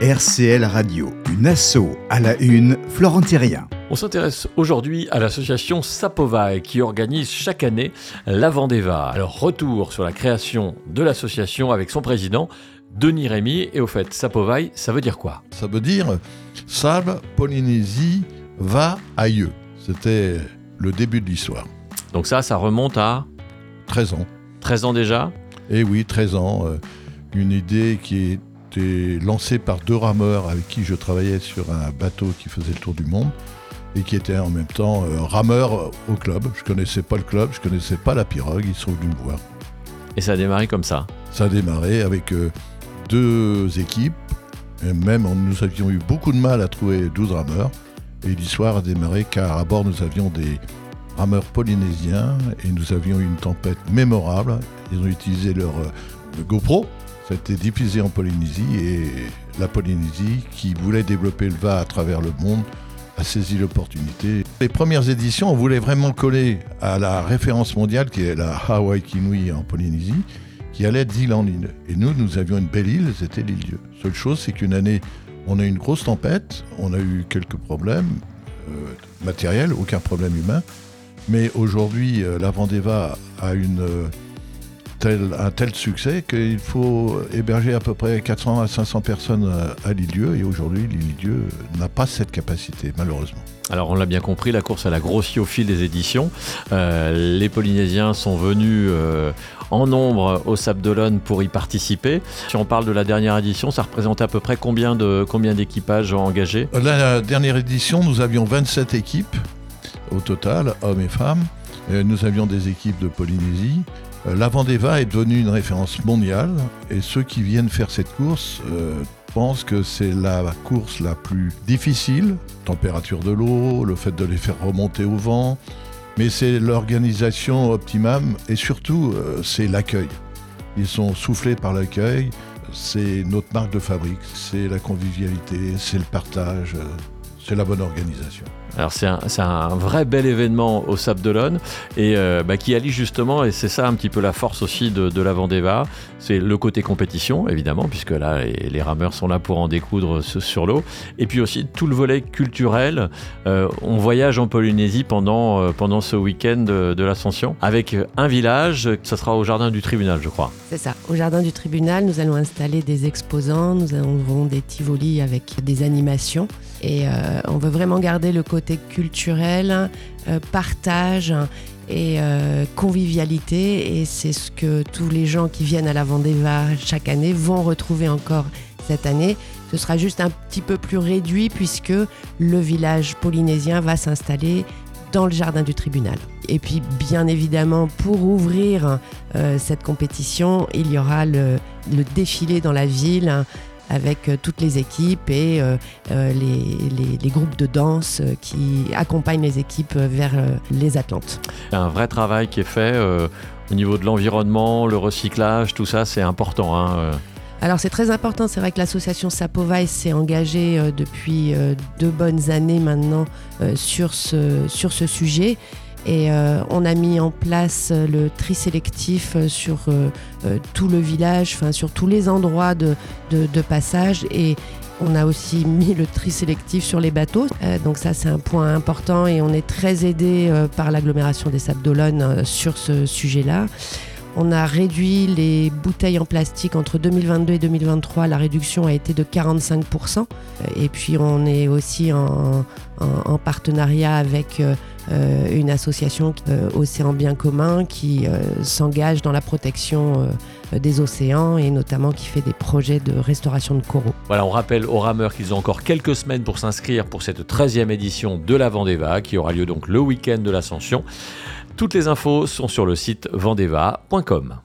RCL Radio, une asso à la une, Florent Thérien. On s'intéresse aujourd'hui à l'association Sapovai qui organise chaque année la Vendéva. Alors retour sur la création de l'association avec son président Denis Rémy. Et au fait, Sapovai, ça veut dire quoi? Ça veut dire sable, Polynésie, va ailleurs. C'était le début de l'histoire. Donc ça, ça remonte à 13 ans. 13 ans déjà? Et oui, 13 ans. euh, une idée qui était lancée par deux rameurs avec qui je travaillais sur un bateau qui faisait le tour du monde et qui était en même temps euh, rameur au club. Je connaissais pas le club, je connaissais pas la pirogue, ils sont venus me voir. Et ça a démarré comme ça. Ça a démarré avec euh, deux équipes, et même on- nous avions eu beaucoup de mal à trouver 12 rameurs. Et l'histoire a démarré car à bord nous avions des rameurs polynésiens et nous avions eu une tempête mémorable. Ils ont utilisé leur euh, GoPro, ça a été diffusé en Polynésie et la Polynésie qui voulait développer le VA à travers le monde a saisi l'opportunité. Les premières éditions, on voulait vraiment coller à la référence mondiale qui est la Hawaii Kinui en Polynésie qui allait d'île en île. Et nous, nous avions une belle île, c'était l'île Dieu. Seule chose, c'est qu'une année, on a eu une grosse tempête, on a eu quelques problèmes euh, matériels, aucun problème humain. Mais aujourd'hui, euh, la Vendéva a une, euh, telle- un tel succès qu'il faut héberger à peu près 400 à 500 personnes à l'île Dieu. Et aujourd'hui, l'île Dieu n'a pas cette capacité, malheureusement. Alors on l'a bien compris, la course elle a grossi au fil des éditions. Euh, les Polynésiens sont venus euh, en nombre au Sable d'Olonne pour y participer. Si on parle de la dernière édition, ça représentait à peu près combien de combien d'équipages engagés? La dernière édition, nous avions 27 équipes au total, hommes et femmes. Euh, Nous avions des équipes de Polynésie. Euh, La Vendéva est devenue une référence mondiale et ceux qui viennent faire cette course euh, pensent que c'est la course la plus difficile. Température de l'eau, le fait de les faire remonter au vent, mais c'est l'organisation optimum et surtout c'est l'accueil. Ils sont soufflés par l'accueil. C'est notre marque de fabrique, c'est la convivialité, c'est le partage, c'est la bonne organisation. Alors c'est un, vrai bel événement au Sable d'Olonne et euh, bah, qui allie justement, et c'est ça un petit peu la force aussi de, de la Vendéva, c'est le côté compétition évidemment, puisque là les, rameurs sont là pour en découdre ce- sur l'eau, et puis aussi tout le volet culturel. Euh, on voyage en Polynésie pendant, euh, pendant ce week-end de, l'Ascension avec un village, ça sera au jardin du tribunal je crois. C'est ça. Au jardin du tribunal, nous allons installer des exposants, nous aurons des tivolis avec des animations. Et euh, on veut vraiment garder le côté culturel, euh, partage et euh, convivialité. Et c'est ce que tous les gens qui viennent à la Vendéva chaque année vont retrouver encore cette année. Ce sera juste un petit peu plus réduit puisque le village polynésien va s'installer dans le jardin du tribunal. Et puis, bien évidemment, pour ouvrir euh, cette compétition, il y aura le, défilé dans la ville avec euh, toutes les équipes et euh, euh, les, les- les groupes de danse qui accompagnent les équipes vers les Atlantes. Il y a un vrai travail qui est fait au niveau de l'environnement, le recyclage, tout ça c'est important. hein. Alors c'est très important, c'est vrai que l'association Sapovai s'est engagée depuis deux bonnes années maintenant sur, ce, sur ce sujet. Et euh, on a mis en place euh, le tri sélectif euh, sur tout le village, enfin sur tous les endroits de, passage. Et on a aussi mis le tri sélectif sur les bateaux. Donc ça c'est un point important et on est très aidé par l'agglomération des Sables d'Olonne sur ce sujet-là. On a réduit les bouteilles en plastique entre 2022 et 2023. La réduction a été de 45%. Et puis on est aussi en, en- en partenariat avec une association euh, Océan Bien Commun qui euh, s'engage dans la protection euh, des océans et notamment qui fait des projets de restauration de coraux. Voilà, on rappelle aux rameurs qu'ils ont encore quelques semaines pour s'inscrire pour cette 13e édition de la Vendéva qui aura lieu donc le week-end de l'Ascension. Toutes les infos sont sur le site vendeva.com.